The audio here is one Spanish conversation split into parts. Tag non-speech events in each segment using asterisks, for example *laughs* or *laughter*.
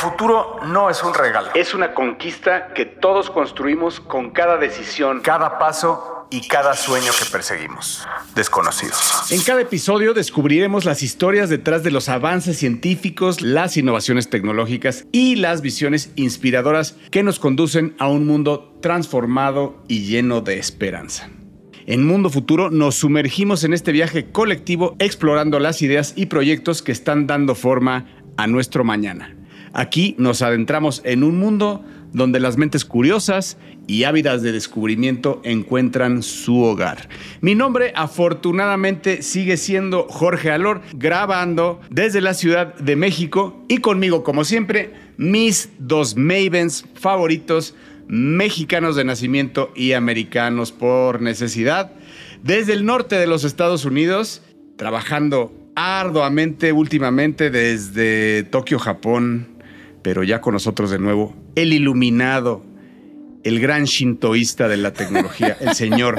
futuro no es un regalo. Es una conquista que todos construimos con cada decisión, cada paso y cada sueño que perseguimos. Desconocidos. En cada episodio descubriremos las historias detrás de los avances científicos, las innovaciones tecnológicas y las visiones inspiradoras que nos conducen a un mundo transformado y lleno de esperanza. En Mundo Futuro nos sumergimos en este viaje colectivo explorando las ideas y proyectos que están dando forma a nuestro mañana. Aquí nos adentramos en un mundo donde las mentes curiosas y ávidas de descubrimiento encuentran su hogar. Mi nombre afortunadamente sigue siendo Jorge Alor, grabando desde la Ciudad de México y conmigo, como siempre, mis dos mavens favoritos, mexicanos de nacimiento y americanos por necesidad, desde el norte de los Estados Unidos, trabajando arduamente últimamente desde Tokio, Japón, pero ya con nosotros de nuevo, el iluminado, el gran shintoísta de la tecnología, el señor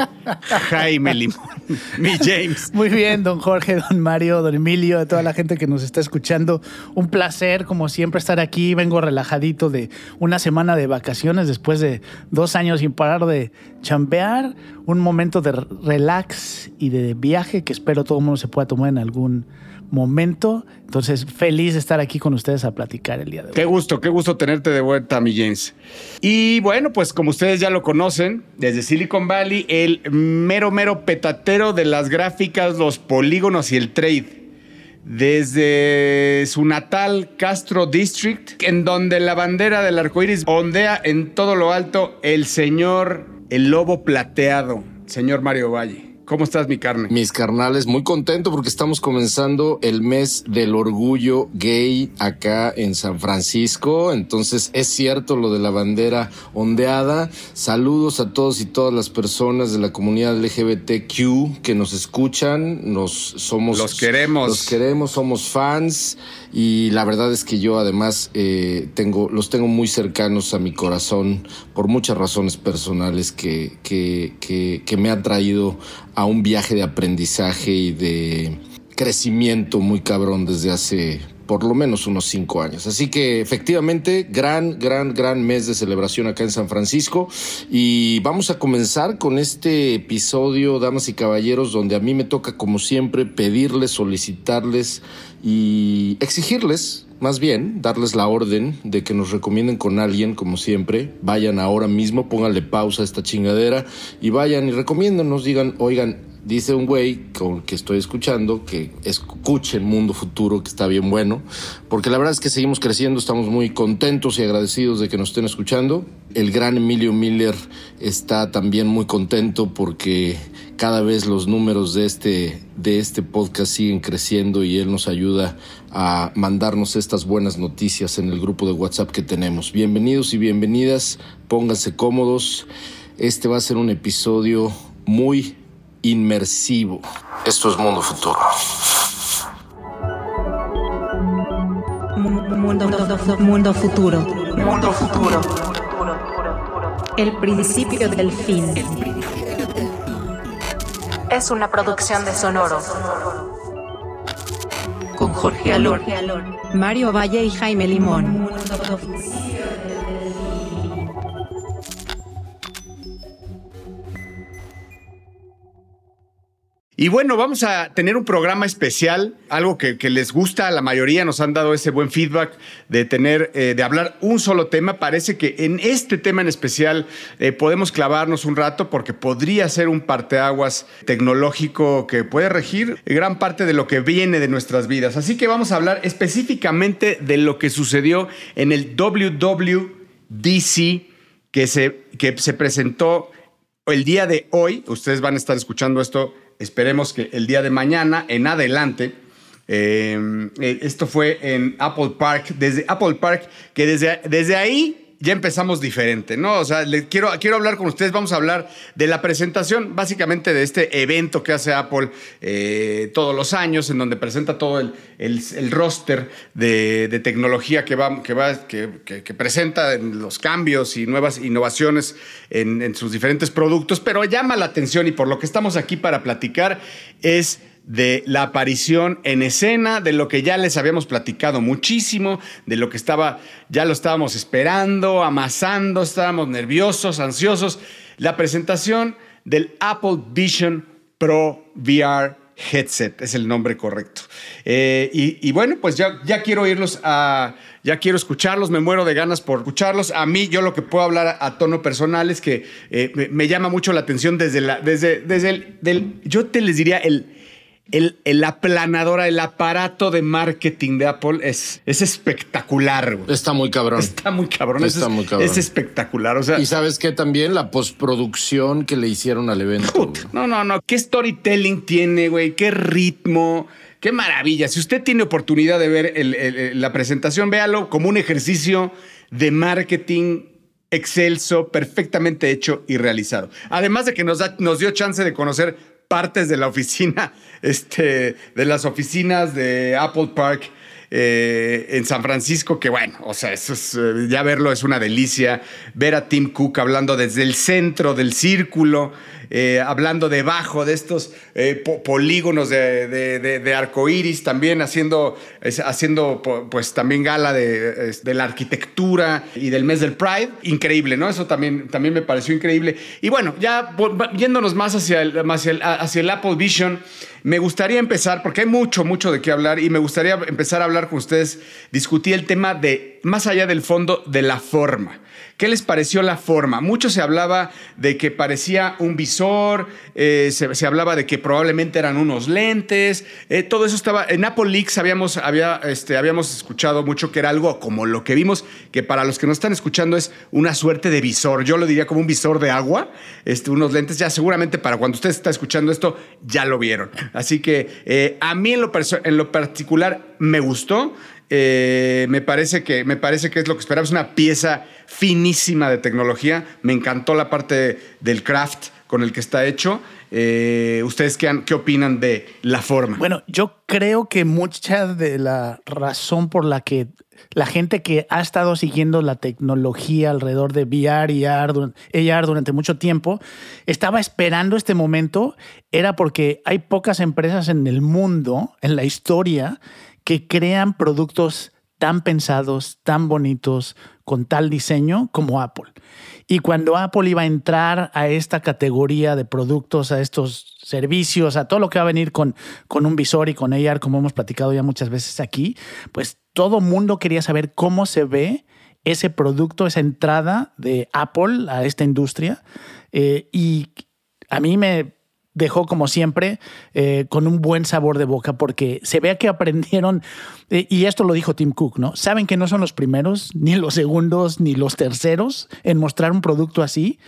Jaime Limón, *laughs* mi James. Muy bien, don Jorge, don Mario, don Emilio, a toda la gente que nos está escuchando. Un placer, como siempre, estar aquí. Vengo relajadito de una semana de vacaciones después de dos años sin parar de chambear. Un momento de relax y de viaje que espero todo el mundo se pueda tomar en algún momento. Entonces, feliz de estar aquí con ustedes a platicar el día de hoy. Qué gusto, qué gusto tenerte de vuelta, mi James. Y bueno, pues como ustedes ya lo conocen, desde Silicon Valley, el mero, mero petatero de las gráficas, los polígonos y el trade. Desde su natal Castro District, en donde la bandera del arco iris ondea en todo lo alto el señor, el lobo plateado, señor Mario Valle. ¿Cómo estás, mi carne? Mis carnales, muy contento porque estamos comenzando el mes del orgullo gay acá en San Francisco. Entonces, es cierto lo de la bandera ondeada. Saludos a todos y todas las personas de la comunidad LGBTQ que nos escuchan. Nos somos. Los queremos. Los queremos, somos fans. Y la verdad es que yo además eh, tengo, los tengo muy cercanos a mi corazón por muchas razones personales que, que, que, me han traído a un viaje de aprendizaje y de crecimiento muy cabrón desde hace por lo menos unos cinco años. Así que efectivamente, gran, gran, gran mes de celebración acá en San Francisco. Y vamos a comenzar con este episodio, damas y caballeros, donde a mí me toca, como siempre, pedirles, solicitarles y exigirles más bien darles la orden de que nos recomienden con alguien, como siempre. Vayan ahora mismo, pónganle pausa a esta chingadera y vayan y recomiéndonos, digan, oigan, Dice un güey con que estoy escuchando que escuchen Mundo Futuro, que está bien bueno, porque la verdad es que seguimos creciendo, estamos muy contentos y agradecidos de que nos estén escuchando. El gran Emilio Miller está también muy contento porque cada vez los números de este, de este podcast siguen creciendo y él nos ayuda a mandarnos estas buenas noticias en el grupo de WhatsApp que tenemos. Bienvenidos y bienvenidas, pónganse cómodos. Este va a ser un episodio muy inmersivo. Esto es Mundo Futuro. Mundo, mundo futuro. Mundo futuro. El principio del fin. Es una producción de Sonoro. Con Jorge Alor, Mario Valle y Jaime Limón. Y bueno, vamos a tener un programa especial, algo que, les gusta a la mayoría, nos han dado ese buen feedback de tener, eh, de hablar un solo tema. Parece que en este tema en especial eh, podemos clavarnos un rato porque podría ser un parteaguas tecnológico que puede regir gran parte de lo que viene de nuestras vidas. Así que vamos a hablar específicamente de lo que sucedió en el WWDC que se, que se presentó el día de hoy. Ustedes van a estar escuchando esto Esperemos que el día de mañana en adelante, eh, eh, esto fue en Apple Park, desde Apple Park, que desde, desde ahí ya empezamos diferente, ¿no? O sea, quiero, quiero hablar con ustedes, vamos a hablar de la presentación, básicamente de este evento que hace Apple eh, todos los años, en donde presenta todo el, el, roster de, tecnología que, va, que, va, que, que, presenta los cambios y nuevas innovaciones en, en sus diferentes productos, pero llama la atención y por lo que estamos aquí para platicar es de la aparición en escena, de lo que ya les habíamos platicado muchísimo, de lo que estaba, ya lo estábamos esperando, amasando, estábamos nerviosos, ansiosos. La presentación del Apple Vision Pro VR headset, es el nombre correcto. Eh, y, bueno, pues ya, ya quiero irlos a, ya quiero escucharlos, me muero de ganas por escucharlos. A mí, yo lo que puedo hablar a, tono personal es que eh, me, llama mucho la atención desde, la, desde, desde el, yo te les diría el el, el, aplanadora, el aparato de marketing de Apple es, es espectacular. Está muy cabrón. Está muy cabrón. Está es, muy cabrón. Es espectacular. O sea, y sabes que también la postproducción que le hicieron al evento. no, no, no. ¿Qué storytelling tiene, güey? ¿Qué ritmo? Qué maravilla. Si usted tiene oportunidad de ver la presentación, véalo como un ejercicio de marketing excelso, perfectamente hecho y realizado. Además de que nos, nos dio chance de conocer partes de la oficina, *laughs* este, de las oficinas de Apple Park eh, en San Francisco, que bueno, o sea, eso es, eh, ya verlo es una delicia. Ver a Tim Cook hablando desde el centro del círculo, eh, hablando debajo de estos polígonos de, de, arco iris, también haciendo, haciendo pues también gala de, la arquitectura y del mes del Pride. Increíble, ¿no? Eso también, también me pareció increíble. Y bueno, ya yéndonos más hacia hacia el, hacia el Apple Vision. Me gustaría empezar, porque hay mucho, mucho de qué hablar, y me gustaría empezar a hablar con ustedes, discutir el tema de, más allá del fondo, de la forma. ¿Qué les pareció la forma? Mucho se hablaba de que parecía un visor, eh, se, hablaba de que probablemente eran unos lentes, eh, todo eso estaba, en Apple Leaks habíamos, había, este, habíamos escuchado mucho que era algo como lo que vimos, que para los que no están escuchando es una suerte de visor, yo lo diría como un visor de agua, este, unos lentes, ya seguramente para cuando usted está escuchando esto, ya lo vieron. Así que eh, a mí en lo, en lo particular me gustó. Eh, me, parece que, me parece que es lo que esperaba. Es una pieza finísima de tecnología. Me encantó la parte del craft con el que está hecho. Eh, ¿Ustedes qué, qué, opinan de la forma? Bueno, yo creo que mucha de la razón por la que la gente que ha estado siguiendo la tecnología alrededor de VR y AR, durante mucho tiempo estaba esperando este momento era porque hay pocas empresas en el mundo, en la historia, que crean productos tan pensados, tan bonitos, con tal diseño como Apple. Y cuando Apple iba a entrar a esta categoría de productos, a estos servicios, a todo lo que va a venir con, con un visor y con AR, como hemos platicado ya muchas veces aquí, pues todo mundo quería saber cómo se ve ese producto, esa entrada de Apple a esta industria. Eh, y a mí me dejó como siempre eh, con un buen sabor de boca porque se ve que aprendieron, eh, y esto lo dijo Tim Cook, ¿no? Saben que no son los primeros, ni los segundos, ni los terceros en mostrar un producto así,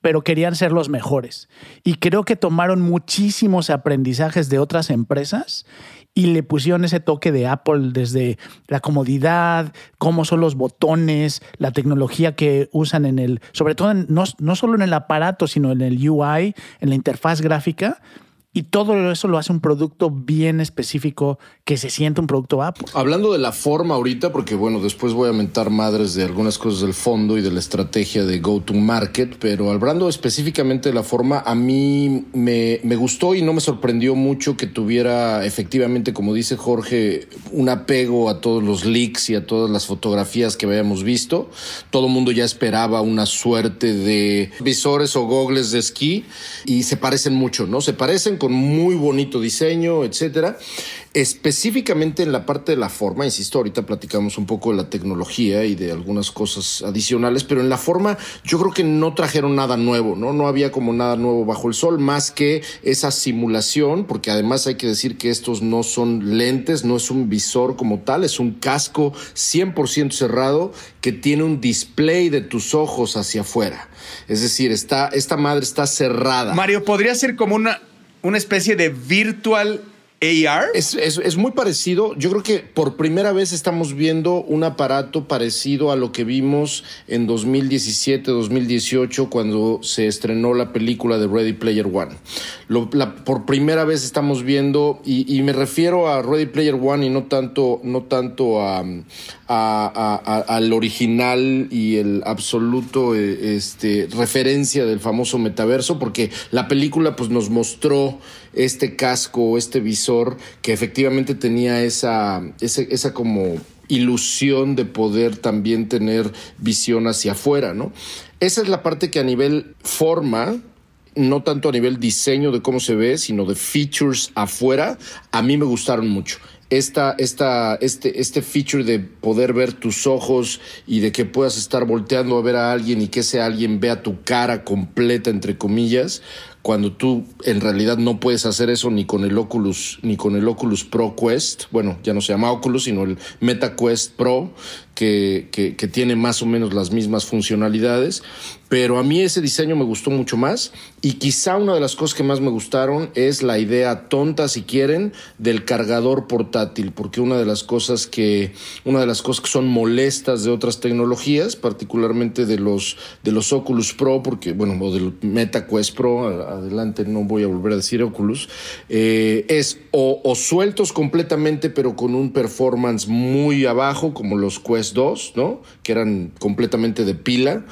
pero querían ser los mejores. Y creo que tomaron muchísimos aprendizajes de otras empresas y le pusieron ese toque de Apple desde la comodidad, cómo son los botones, la tecnología que usan en el, sobre todo no, no solo en el aparato, sino en el UI, en la interfaz gráfica y todo eso lo hace un producto bien específico que se siente un producto Apple. Hablando de la forma ahorita, porque bueno, después voy a mentar madres de algunas cosas del fondo y de la estrategia de go to market, pero hablando específicamente de la forma, a mí me, me gustó y no me sorprendió mucho que tuviera efectivamente, como dice Jorge, un apego a todos los leaks y a todas las fotografías que habíamos visto. Todo el mundo ya esperaba una suerte de visores o gogles de esquí y se parecen mucho, ¿no? Se parecen con muy bonito diseño, etcétera. Específicamente en la parte de la forma, insisto, ahorita platicamos un poco de la tecnología y de algunas cosas adicionales, pero en la forma yo creo que no trajeron nada nuevo, ¿no? No había como nada nuevo bajo el sol, más que esa simulación, porque además hay que decir que estos no son lentes, no es un visor como tal, es un casco 100% cerrado que tiene un display de tus ojos hacia afuera. Es decir, está, esta madre está cerrada. Mario, podría ser como una, una especie de virtual AR. Es, es, muy parecido. Yo creo que por primera vez estamos viendo un aparato parecido a lo que vimos en 2017, 2018, cuando se estrenó la película de Ready Player One. lo- la- por primera vez estamos viendo, y, y me refiero a Ready Player One y no tanto, no tanto a, a- a- a- al original y el absoluto eh, este, referencia del famoso metaverso, porque la película pues, nos mostró este casco, este visor, que efectivamente tenía esa, ese- esa como ilusión de poder también tener visión hacia afuera, ¿no? Esa es la parte que a nivel forma, no tanto a nivel diseño de cómo se ve, sino de features afuera, a mí me gustaron mucho. Esta, esta, este, este feature de poder ver tus ojos y de que puedas estar volteando a ver a alguien y que ese alguien vea tu cara completa, entre comillas, cuando tú en realidad no puedes hacer eso ni con el Oculus, ni con el Oculus Pro Quest, bueno, ya no se llama Oculus, sino el Meta Quest Pro, que, que, que tiene más o menos las mismas funcionalidades. Pero a mí ese diseño me gustó mucho más y quizá una de las cosas que más me gustaron es la idea tonta, si quieren, del cargador portátil, porque una de las cosas que, una de las cosas que son molestas de otras tecnologías, particularmente de los, de los Oculus Pro, porque, bueno, o del Meta Quest Pro, adelante no voy a volver a decir Oculus, eh, es o, o sueltos completamente, pero con un performance muy abajo, como los Quest 2, ¿no? Que eran completamente de pila,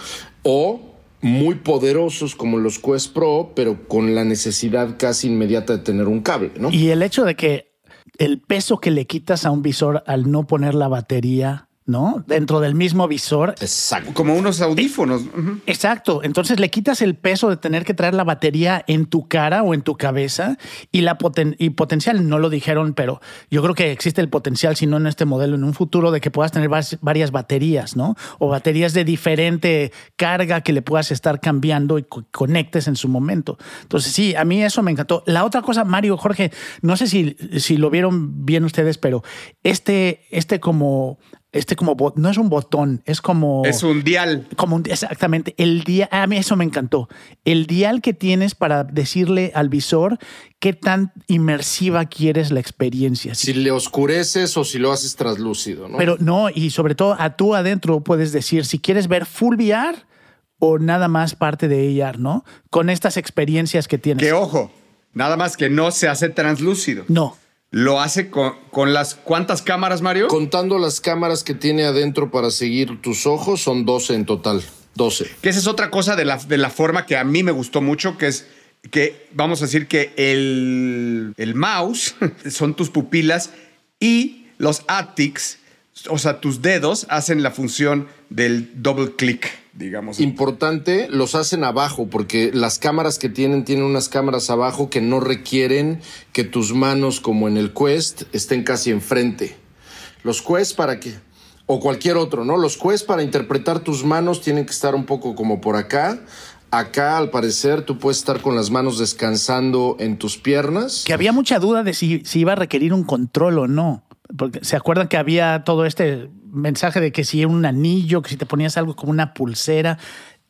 o muy poderosos como los Quest Pro, pero con la necesidad casi inmediata de tener un cable, ¿no? Y el hecho de que el peso que le quitas a un visor al no poner la batería, ¿no? Dentro del mismo visor. Exacto. Como unos audífonos. Ujú. Exacto. Entonces le quitas el peso de tener que traer la batería en tu cara o en tu cabeza y la poten- y potencial, no lo dijeron, pero yo creo que existe el potencial, si no en este modelo, en un futuro, de que puedas tener varias baterías, ¿no? O baterías de diferente carga que le puedas estar cambiando y co- conectes en su momento. Entonces, sí, a mí eso me encantó. La otra cosa, Mario, Jorge, no sé si, si lo vieron bien ustedes, pero este, este como, este como, no es un botón, es como... Es un dial. Como un- exactamente, el día, a mí eso me encantó. El dial que tienes para decirle al visor qué tan inmersiva quieres la experiencia. Si le oscureces o si lo haces translúcido, ¿no? Pero no, y sobre todo a tú adentro puedes decir si quieres ver full VR o nada más parte de AR, ¿no? Con estas experiencias que tienes. Que ojo, nada más que no se hace translúcido. No. Lo hace con, con las cuántas cámaras, Mario? Contando las cámaras que tiene adentro para seguir tus ojos, son 12 en total. 12. Que esa es otra cosa de la, de la forma que a mí me gustó mucho, que es que vamos a decir que el, el mouse *laughs* son tus pupilas y los haptics, o sea, tus dedos hacen la función del double click, digamos. Importante, los hacen abajo, porque las cámaras que tienen, tienen unas cámaras abajo que no requieren que tus manos, como en el Quest, estén casi enfrente. Los Quest para que, o cualquier otro, ¿no? Los Quest para interpretar tus manos tienen que estar un poco como por acá. Acá, al parecer, tú puedes estar con las manos descansando en tus piernas. Que había mucha duda de si, si iba a requerir un control o no. Porque se acuerdan que había todo este mensaje de que si era un anillo, que si te ponías algo como una pulsera.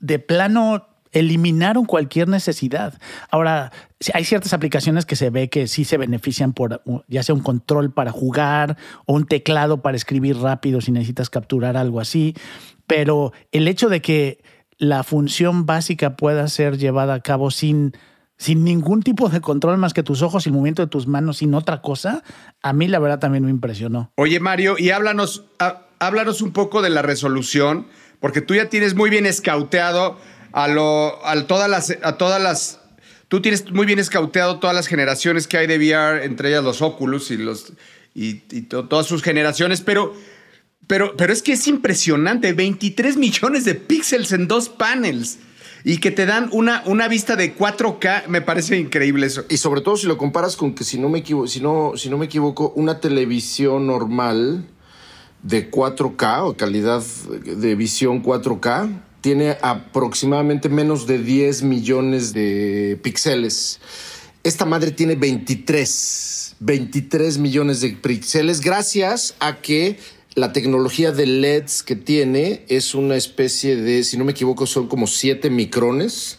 De plano, eliminaron cualquier necesidad. Ahora, hay ciertas aplicaciones que se ve que sí se benefician por uh, ya sea un control para jugar o un teclado para escribir rápido si necesitas capturar algo así. Pero el hecho de que la función básica pueda ser llevada a cabo sin sin ningún tipo de control más que tus ojos y el movimiento de tus manos, sin otra cosa, a mí la verdad también me impresionó. Oye, Mario, y háblanos, há- háblanos un poco de la resolución, porque tú ya tienes muy bien escauteado a, lo, a todas las... A todas las Tú tienes muy bien escauteado todas las generaciones que hay de VR, entre ellas los Oculus y, los, y, y to- todas sus generaciones, pero, pero, pero es que es impresionante, 23 millones de píxeles en dos panels y que te dan una, una vista de 4K, me parece increíble eso. Y sobre todo si lo comparas con que, si no me si no, si no me equivoco, una televisión normal de 4K o calidad de visión 4K tiene aproximadamente menos de 10 millones de píxeles. Esta madre tiene 23, 23 millones de píxeles gracias a que la tecnología de LEDs que tiene es una especie de, si no me equivoco, son como 7 micrones.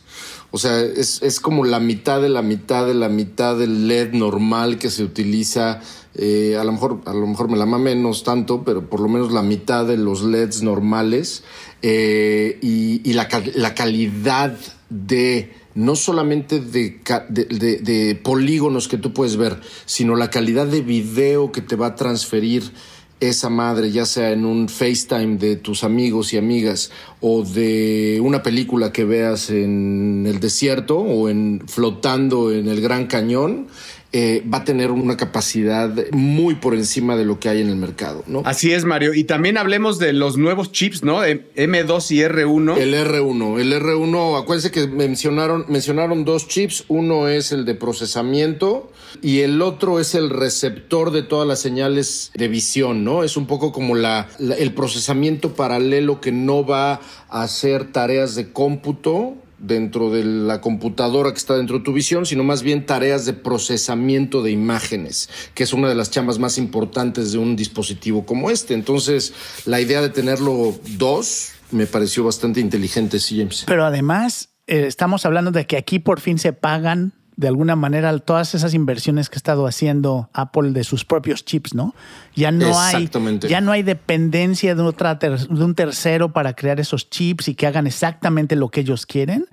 O sea, es, es como la mitad de la mitad de la mitad del LED normal que se utiliza. eh, a, lo mejor, a lo mejor me la mame menos tanto, pero por lo menos la mitad de los LEDs normales. eh, y y la, la calidad de no solamente de, de, de, polígonos que tú puedes ver, sino la calidad de video que te va a transferir esa madre, ya sea en un FaceTime de tus amigos y amigas o de una película que veas en el desierto o en flotando en el Gran Cañón, eh, va a tener una capacidad muy por encima de lo que hay en el mercado, ¿no? Así es, Mario. Y también hablemos de los nuevos chips, ¿no? M2 y R1. El R1. El R1, acuérdense que mencionaron, mencionaron dos chips. Uno es el de procesamiento y el otro es el receptor de todas las señales de visión, ¿no? Es un poco como la, el procesamiento paralelo que no va a hacer tareas de cómputo dentro de la computadora que está dentro de tu visión, sino más bien tareas de procesamiento de imágenes, que es una de las chambas más importantes de un dispositivo como este. Entonces, la idea de tenerlo dos me pareció bastante inteligente, sí, James. Pero además, eh, estamos hablando de que aquí por fin se pagan de alguna manera todas esas inversiones que ha estado haciendo Apple de sus propios chips, ¿no? Ya no hay ya no hay dependencia de otra de un tercero para crear esos chips y que hagan exactamente lo que ellos quieren,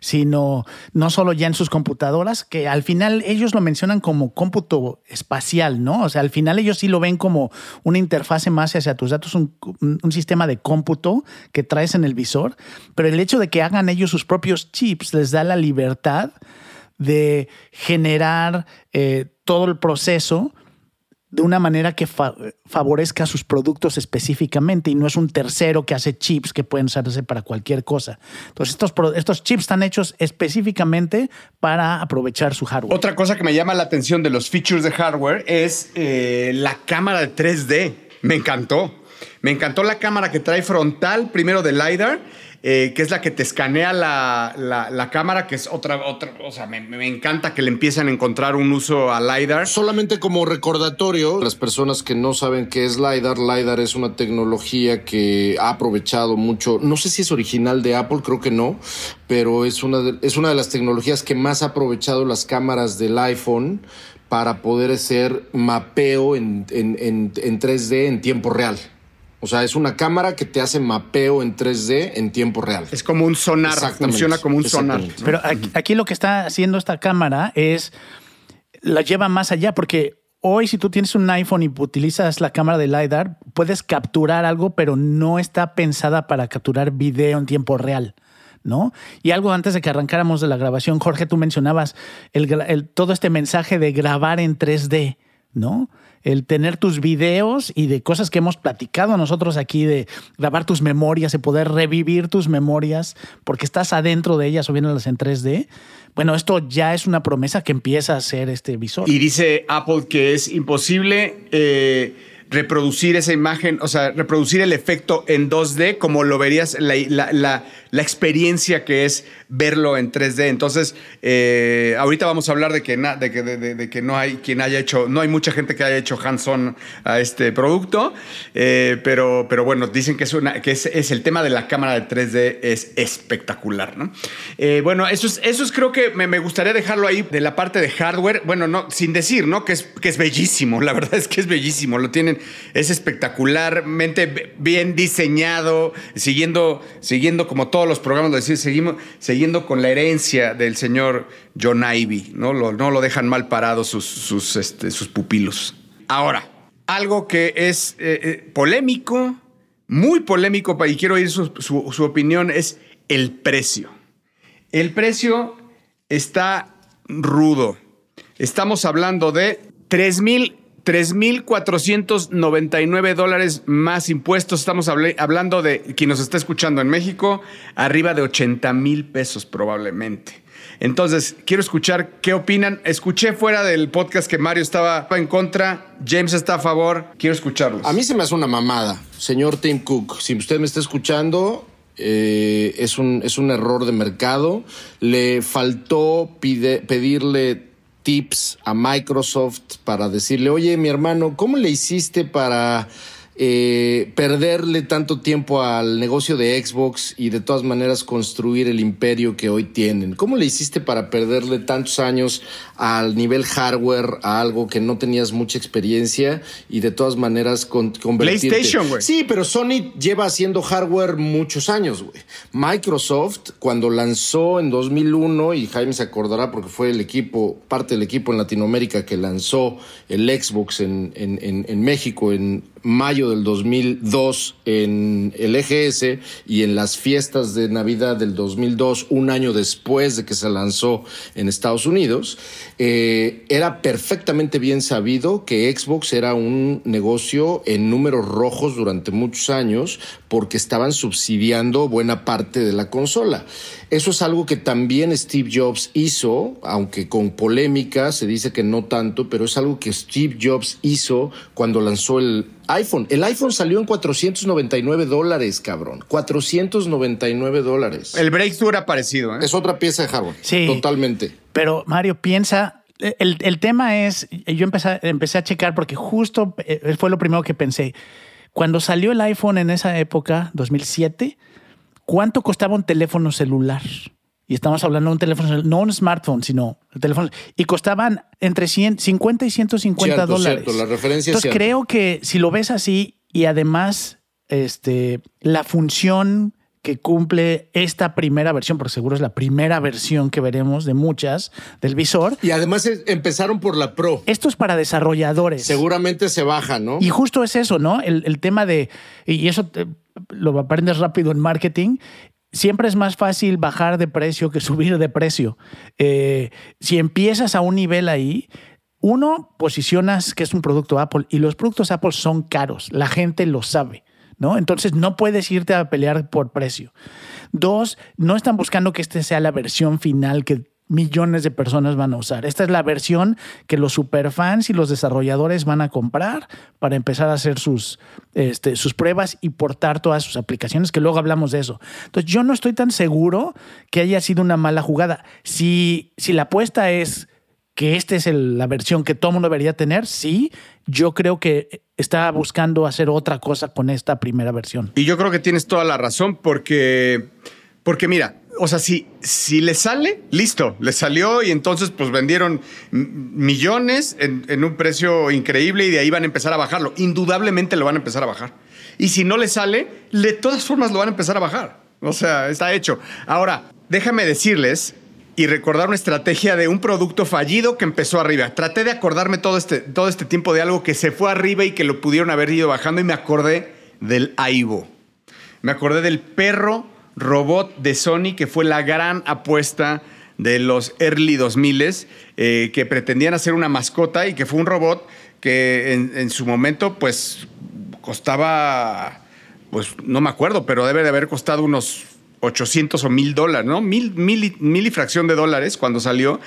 sino no solo ya en sus computadoras, que al final ellos lo mencionan como cómputo espacial, ¿no? O sea, al final ellos sí lo ven como una interfase más hacia tus datos, un, un sistema de cómputo que traes en el visor, pero el hecho de que hagan ellos sus propios chips les da la libertad de generar eh, todo el proceso de una manera que favorezca sus productos específicamente y no es un tercero que hace chips que pueden usarse para cualquier cosa. Entonces, estos, estos chips están hechos específicamente para aprovechar su hardware. Otra cosa que me llama la atención de los features de hardware es eh, la cámara de 3D. Me encantó. Me encantó la cámara que trae frontal, primero de LiDAR eh, que es la que te escanea la, cámara, que es otra, otra o sea, me, encanta que le empiecen a encontrar un uso a LiDAR. Solamente como recordatorio, las personas que no saben qué es LiDAR, LiDAR es una tecnología que ha aprovechado mucho, no sé si es original de Apple, creo que no, pero es una de, es una de las tecnologías que más ha aprovechado las cámaras del iPhone para poder hacer mapeo en, en, en 3D en tiempo real. O sea, es una cámara que te hace mapeo en 3D en tiempo real. Es como un sonar, funciona como un sonar. Pero aquí, lo que está haciendo esta cámara es, la lleva más allá porque hoy si tú tienes un iPhone y utilizas la cámara de LiDAR, puedes capturar algo, pero no está pensada para capturar video en tiempo real. ¿no? Y algo antes de que arrancáramos de la grabación, Jorge, tú mencionabas el, todo este mensaje de grabar en 3D, ¿no? El tener tus videos y de cosas que hemos platicado nosotros aquí, de grabar tus memorias, de poder revivir tus memorias porque estás adentro de ellas o viéndolas en 3D. Bueno, esto ya es una promesa que empieza a ser este visor. Y dice Apple que es imposible. Eh, reproducir esa imagen, o sea, reproducir el efecto en 2D como lo verías, la, la, la experiencia que es verlo en 3D. Entonces, eh, ahorita vamos a hablar de que, de, que, de, que, no hay quien haya hecho, no hay mucha gente que haya hecho hands-on a este producto, eh, pero, pero bueno, dicen que, es, una, que es, es, el tema de la cámara de 3D es espectacular, ¿no? Eh, bueno, eso es, eso es creo que me, me, gustaría dejarlo ahí de la parte de hardware, bueno, no, sin decir, ¿no? Que es, que es bellísimo, la verdad es que es bellísimo, lo tienen, es espectacularmente bien diseñado, siguiendo, siguiendo como todo los programas, lo decir, seguimos siguiendo con la herencia del señor John Ivy, ¿no? Lo, no lo dejan mal parados sus, sus, este, sus pupilos. Ahora, algo que es eh, eh, polémico, muy polémico, y quiero oír su, su opinión, es el precio. El precio está rudo. Estamos hablando de 3 mil 3.499 dólares más impuestos. Estamos hablando de quien nos está escuchando en México, arriba de 80 mil pesos probablemente. Entonces, quiero escuchar qué opinan. Escuché fuera del podcast que Mario estaba en contra, James está a favor. Quiero escucharlos. A mí se me hace una mamada, señor Tim Cook. Si usted me está escuchando, eh, es, un, es un error de mercado. Le faltó pedirle tips a Microsoft para decirle, oye, mi hermano, ¿cómo le hiciste para eh, perderle tanto tiempo al negocio de Xbox y de todas maneras construir el imperio que hoy tienen? ¿Cómo le hiciste para perderle tantos años al nivel hardware a algo que no tenías mucha experiencia y de todas maneras con, convertirte? PlayStation, güey. Sí, pero Sony lleva haciendo hardware muchos años, güey. Microsoft, cuando lanzó en 2001, y Jaime se acordará porque fue el equipo, parte del equipo en Latinoamérica que lanzó el Xbox en, en, en, en México en mayo del 2002 en el EGS y en las fiestas de Navidad del 2002, un año después de que se lanzó en Estados Unidos, eh, era perfectamente bien sabido que Xbox era un negocio en números rojos durante muchos años porque estaban subsidiando buena parte de la consola. Eso es algo que también Steve Jobs hizo, aunque con polémica, se dice que no tanto, pero es algo que Steve Jobs hizo cuando lanzó el iPhone. El iPhone salió en 499 dólares, cabrón. 499 dólares. El Breakthrough era parecido, ¿eh? Es otra pieza de hardware. Sí. Totalmente. Pero Mario, piensa, el, el tema es, yo empecé, empecé a checar porque justo eh, fue lo primero que pensé. Cuando salió el iPhone en esa época, 2007, ¿cuánto costaba un teléfono celular? Y estamos hablando de un teléfono, no un smartphone, sino el teléfono. Y costaban entre 100, 50 y 150 Cierto, dólares. cierto, la referencia es Entonces creo que si lo ves así y además este, la función que cumple esta primera versión, porque seguro es la primera versión que veremos de muchas del visor, Y además empezaron por la Pro. esto es para desarrolladores. Seguramente se baja, ¿no? Y justo es eso, ¿no? El, el tema de, y eso te- lo aprendes rápido en marketing, siempre es más fácil bajar de precio que *laughs* subir de precio. Eh, si empiezas a un nivel ahí, uno, posicionas que es un producto Apple y los productos Apple son caros, la gente lo sabe. ¿No? Entonces no puedes irte a pelear por precio. Dos, no están buscando que este sea la versión final que millones de personas van a usar. Esta es la versión que los superfans y los desarrolladores van a comprar para empezar a hacer sus, este, sus pruebas y portar todas sus aplicaciones, que luego hablamos de eso. Entonces yo no estoy tan seguro que haya sido una mala jugada. Si, si la apuesta es que esta es la versión que todo mundo debería tener, sí, yo creo que está buscando hacer otra cosa con esta primera versión. Y yo creo que tienes toda la razón porque, porque mira, o sea, si, si le sale, listo, le salió y entonces pues vendieron millones en, en un precio increíble y de ahí van a empezar a bajarlo. Indudablemente lo van a empezar a bajar. Y si no le sale, de todas formas lo van a empezar a bajar. O sea, está hecho. Ahora, déjame decirles y recordar una estrategia de un producto fallido que empezó arriba. Traté de acordarme todo este, todo este tiempo de algo que se fue arriba y que lo pudieron haber ido bajando y me acordé del Aibo. Me acordé del perro robot de Sony que fue la gran apuesta de los early 2000 eh, que pretendían hacer una mascota y que fue un robot que en, su momento pues costaba, pues no me acuerdo, pero debe de haber costado unos 800 o 1000 dólares, ¿no? Mil, mil, mil y fracción de dólares cuando salió.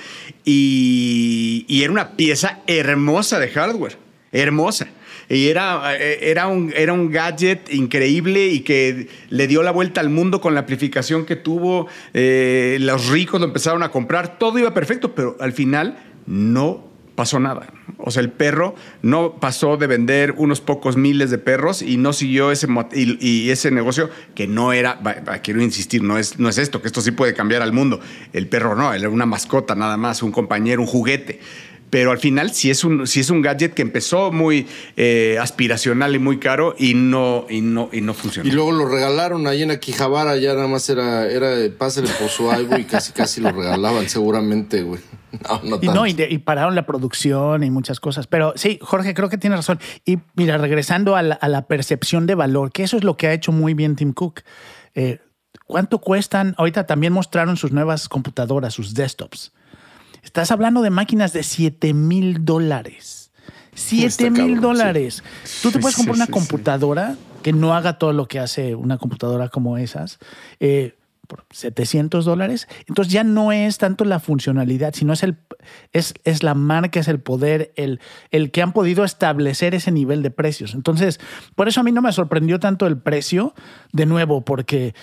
Y, y era una pieza hermosa de hardware. Hermosa. Y era, eh, era, un, era un gadget increíble y que le dio la vuelta al mundo con la amplificación que tuvo. Eh, los ricos lo empezaron a comprar. Todo iba perfecto, pero al final no pasó nada. O sea, el perro no pasó de vender unos pocos miles de perros y no siguió ese, y, ese negocio que no era, quiero insistir, no es, no es esto, que esto sí puede cambiar al mundo. El perro no, él era una mascota nada más, un compañero, un juguete. Pero al final sí es un, sí es un gadget que empezó muy eh, aspiracional y muy caro y no, y no, y no funcionó. Y luego lo regalaron ahí en Aquijabara, ya nada más era, era de pásale por su algo y casi casi lo regalaban seguramente, güey. *laughs* No, no Y, tanto. no, y, de- y pararon la producción y muchas cosas. Pero sí, Jorge, creo que tienes razón. Y mira, regresando a la, a la percepción de valor, que eso es lo que ha hecho muy bien Tim Cook. Eh, ¿Cuánto cuestan? Ahorita también mostraron sus nuevas computadoras, sus desktops. Estás hablando de máquinas de 7 mil dólares. 7 Está mil dólares. Tú te puedes comprar sí, una sí. computadora que no haga todo lo que hace una computadora como esas. eh, por 700 dólares. Entonces ya no es tanto la funcionalidad, sino es, el, es, es la marca, es el poder, el, el que han podido establecer ese nivel de precios. Entonces, por eso a mí no me sorprendió tanto el precio, de nuevo, porque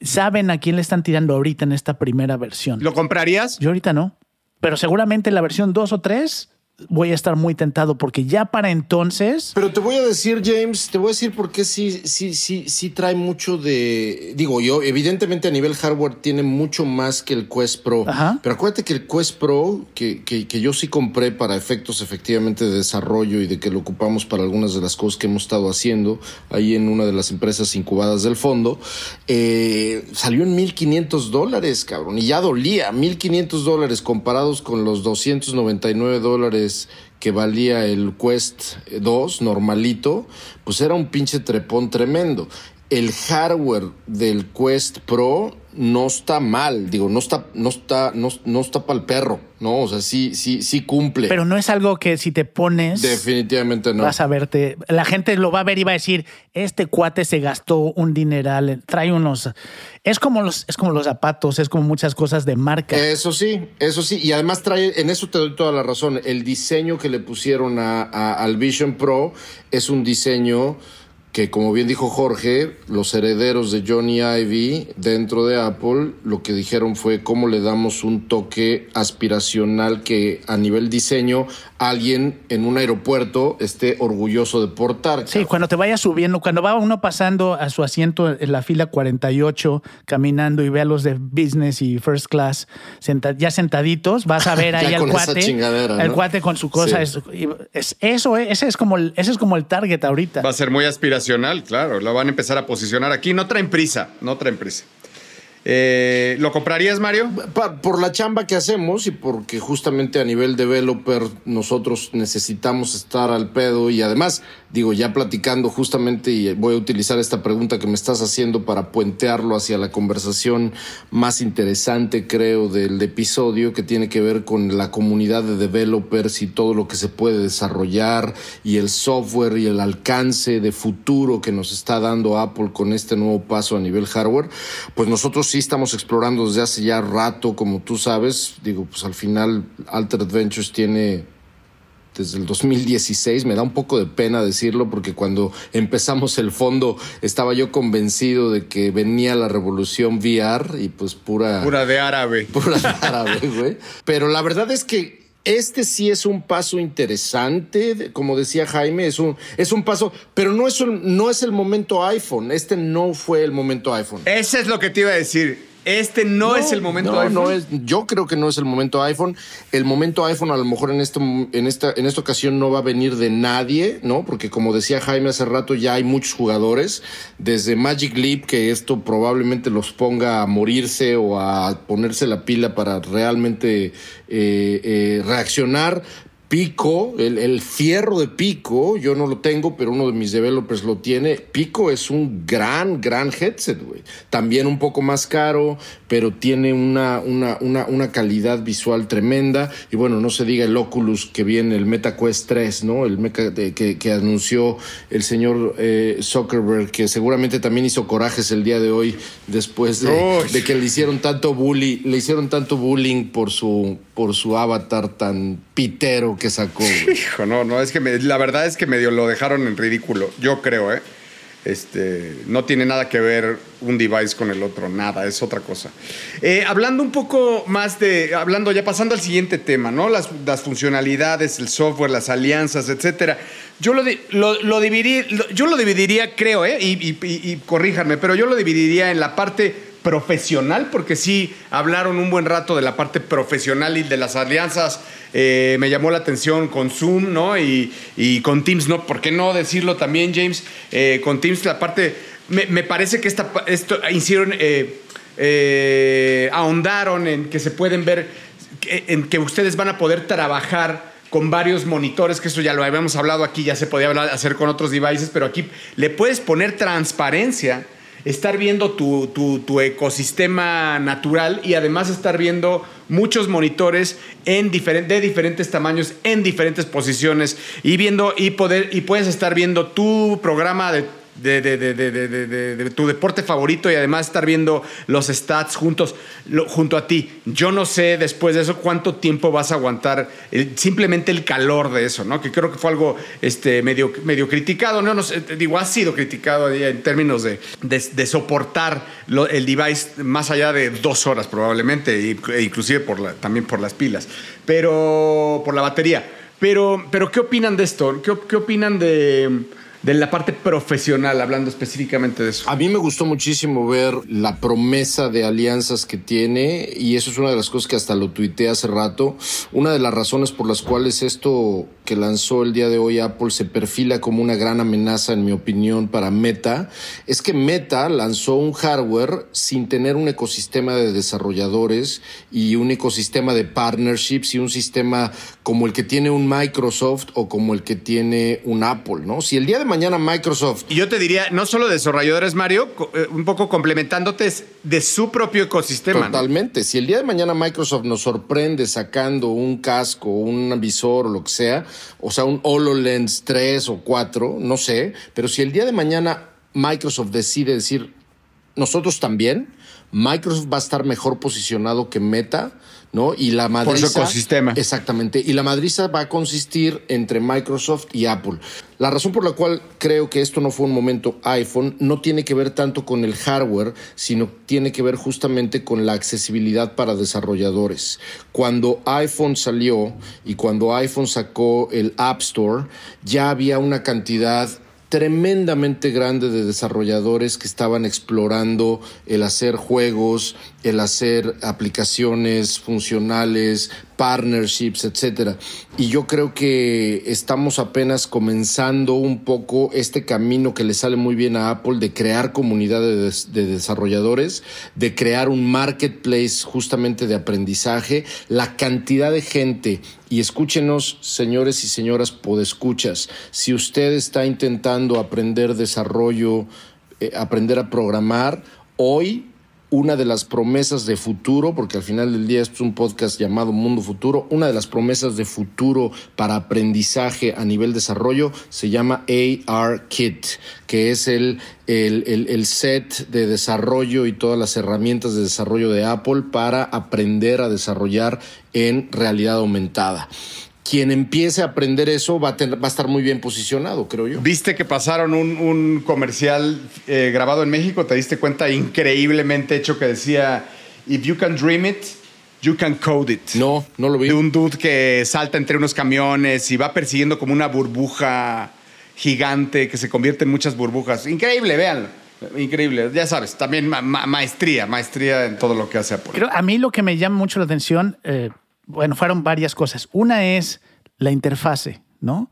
saben a quién le están tirando ahorita en esta primera versión. ¿Lo comprarías? Yo ahorita no. Pero seguramente la versión 2 o 3 voy a estar muy tentado porque ya para entonces... Pero te voy a decir, James, te voy a decir por qué sí, sí, sí, sí trae mucho de... Digo, yo evidentemente a nivel hardware tiene mucho más que el Quest Pro. Ajá. Pero acuérdate que el Quest Pro, que, que, que yo sí compré para efectos efectivamente de desarrollo y de que lo ocupamos para algunas de las cosas que hemos estado haciendo ahí en una de las empresas incubadas del fondo, eh, salió en 1.500 dólares, cabrón. Y ya dolía, 1.500 dólares comparados con los 299 dólares que valía el Quest 2 normalito, pues era un pinche trepón tremendo. El hardware del Quest Pro no está mal, digo, no está, no está, no, no está para el perro, ¿no? O sea, sí, sí, sí cumple. Pero no es algo que si te pones... Definitivamente no. Vas a verte, la gente lo va a ver y va a decir, este cuate se gastó un dineral, trae unos... Es como los, es como los zapatos, es como muchas cosas de marca. Eso sí, eso sí. Y además trae, en eso te doy toda la razón. El diseño que le pusieron a, a- al Vision Pro es un diseño que, como bien dijo Jorge, los herederos de Johnny Ivy dentro de Apple lo que dijeron fue cómo le damos un toque aspiracional que a nivel diseño alguien en un aeropuerto esté orgulloso de portar. Sí, cuando te vayas subiendo, cuando va uno pasando a su asiento en la fila 48, caminando y ve a los de business y first class senta- ya sentaditos, vas a ver *laughs* ahí al cuate, chingadera, el ¿no? cuate con su cosa. Sí. Es, es- eso, eh, ese es como el, ese es como el target ahorita. Va a ser muy aspiracional, claro. Lo van a empezar a posicionar aquí. No traen prisa, no traen prisa. Eh, ¿Lo comprarías, Mario? Por la chamba que hacemos y porque justamente a nivel developer nosotros necesitamos estar al pedo y además, digo, ya platicando justamente y voy a utilizar esta pregunta que me estás haciendo para puentearlo hacia la conversación más interesante, creo, del episodio que tiene que ver con la comunidad de developers y todo lo que se puede desarrollar y el software y el alcance de futuro que nos está dando Apple con este nuevo paso a nivel hardware, pues nosotros sí estamos explorando desde hace ya rato, como tú sabes, digo, pues al final Altered Ventures tiene desde el 2016, me da un poco de pena decirlo porque cuando *laughs* empezamos el fondo estaba yo convencido de que venía la revolución VR y pues pura Pura de árabe. *laughs* pura árabe, güey. Pero la verdad es que este sí es un paso interesante, como decía Jaime, es un, es un paso, pero no es, no es el momento iPhone. Este no fue el momento iPhone. Ese es lo que te iba a decir. Este no, es el momento no, iPhone. no es- yo creo que no es el momento iPhone. El momento iPhone a lo mejor en, esto, en, esta, en esta ocasión no va a venir de nadie, ¿no? Porque como decía Jaime hace rato, ya hay muchos jugadores, desde Magic Leap, que esto probablemente los ponga a morirse o a ponerse la pila para realmente eh, eh, reaccionar. Pico, el, el fierro de Pico, yo no lo tengo, pero uno de mis developers lo tiene. Pico es un gran, gran headset, güey. También un poco más caro, pero tiene una, una, una, una calidad visual tremenda. Y bueno, no se diga el Oculus que viene, el MetaQuest 3, ¿no? El meca de- que, que anunció el señor eh, Zuckerberg, que seguramente también hizo corajes el día de hoy, después de que le hicieron tanto bully, le hicieron tanto bullying por su, por su avatar tan pitero que sacó, güey. Hijo, no, no, es que me- la verdad es que medio lo dejaron en ridículo. Yo creo, ¿eh? Este, no tiene nada que ver un device con el otro, nada, es otra cosa. Eh, hablando un poco más de, hablando ya pasando al siguiente tema, ¿no? Las, las funcionalidades, el software, las alianzas, etcétera. Yo lo, lo, lo lo- yo lo dividiría, creo, ¿eh? Y, y- y- y corríjanme, pero yo lo dividiría en la parte profesional, porque sí hablaron un buen rato de la parte profesional y de las alianzas. Eh, me llamó la atención con Zoom, ¿no? Y, y con Teams, ¿no? ¿Por qué no decirlo también, James? Eh, con Teams, la parte. Me, me parece que esta, esto hicieron. eh, ahondaron en que se pueden ver. En que ustedes van a poder trabajar con varios monitores, que eso ya lo habíamos hablado aquí, ya se podía hablar, hacer con otros devices, pero aquí le puedes poner transparencia estar viendo tu, tu- ecosistema natural y además estar viendo muchos monitores en de diferentes tamaños, en diferentes posiciones y viendo y poder y puedes estar viendo tu programa de de, de- de- de- tu deporte favorito y además estar viendo los stats juntos, junto a ti. Yo no sé después de eso cuánto tiempo vas a aguantar simplemente el calor de eso, ¿no? Que creo que fue algo este, medio, medio criticado, ¿no? digo, ha sido criticado en términos de, soportar el device más allá de dos horas probablemente, y- e inclusive por la- también por las pilas, pero por la batería. Pero, pero ¿qué opinan de esto? ¿Qué, qué opinan de, de la parte profesional, hablando específicamente de eso? A mí me gustó muchísimo ver la promesa de alianzas que tiene y eso es una de las cosas que hasta lo tuiteé hace rato. Una de las razones por las cuales esto que lanzó el día de hoy Apple se perfila como una gran amenaza, en mi opinión, para Meta, es que Meta lanzó un hardware sin tener un ecosistema de desarrolladores y un ecosistema de partnerships y un sistema como el que tiene un Microsoft o como el que tiene un Apple, ¿no? Si el día de mañana Microsoft... Y yo te diría, no solo desarrolladores, Mario, eh, un poco complementándote de su propio ecosistema. Totalmente. Si el día de mañana Microsoft nos sorprende sacando un casco, un visor o lo que sea, o sea, un HoloLens 3 o 4, no sé, pero si el día de mañana Microsoft decide decir, nosotros también, Microsoft va a estar mejor posicionado que Meta, ¿no? Y la madriza. Por su ecosistema. Exactamente. Y la madriza va a consistir entre Microsoft y Apple. La razón por la cual creo que esto no fue un momento iPhone no tiene que ver tanto con el hardware, sino tiene que ver justamente con la accesibilidad para desarrolladores. Cuando iPhone salió y cuando iPhone sacó el App Store, ya había una cantidad tremendamente grande de desarrolladores que estaban explorando el hacer juegos, el hacer aplicaciones funcionales, partnerships, etcétera. Y yo creo que estamos apenas comenzando un poco este camino que le sale muy bien a Apple de crear comunidades de, desarrolladores, de crear un marketplace justamente de aprendizaje, la cantidad de gente y escúchenos, señores y señoras podescuchas, si usted está intentando aprender desarrollo, eh, aprender a programar, hoy una de las promesas de futuro, porque al final del día es un podcast llamado Mundo Futuro, una de las promesas de futuro para aprendizaje a nivel desarrollo se llama AR Kit, que es el, el, el, set de desarrollo y todas las herramientas de desarrollo de Apple para aprender a desarrollar en realidad aumentada quien empiece a aprender eso va a, va a, estar muy bien posicionado, creo yo. ¿Viste que pasaron un, un comercial eh, grabado en México? ¿Te diste cuenta increíblemente hecho que decía, if you can dream it, you can code it? No, no lo vi. De un dude que salta entre unos camiones y va persiguiendo como una burbuja gigante que se convierte en muchas burbujas. Increíble, véanlo. Increíble, ya sabes, también ma maestría, maestría en todo lo que hace Apple. Creo, a mí lo que me llama mucho la atención, eh, bueno, fueron varias cosas. Una es la interfase, ¿no?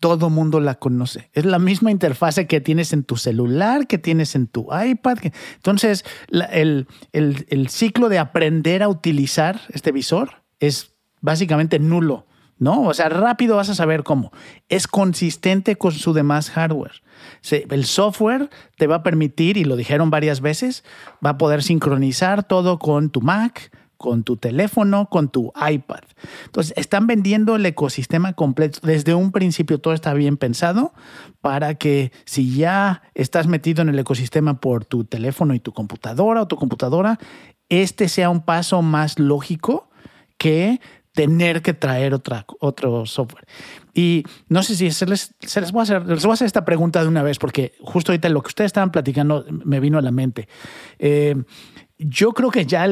Todo mundo la conoce. Es la misma interfase que tienes en tu celular, que tienes en tu iPad. Entonces, el, el, el ciclo de aprender a utilizar este visor es básicamente nulo. ¿no? O sea, rápido vas a saber cómo. Es consistente con su demás hardware. El software te va a permitir, y lo dijeron varias veces, va a poder sincronizar todo con tu Mac, con tu teléfono, con tu iPad. Entonces, están vendiendo el ecosistema completo. Desde un principio todo está bien pensado para que si ya estás metido en el ecosistema por tu teléfono y tu computadora o tu computadora, este sea un paso más lógico que tener que traer otra, otro software. Y no sé si se les, se les, voy a hacer, les voy a hacer esta pregunta de una vez, porque justo ahorita lo que ustedes estaban platicando me vino a la mente. Eh, yo creo que ya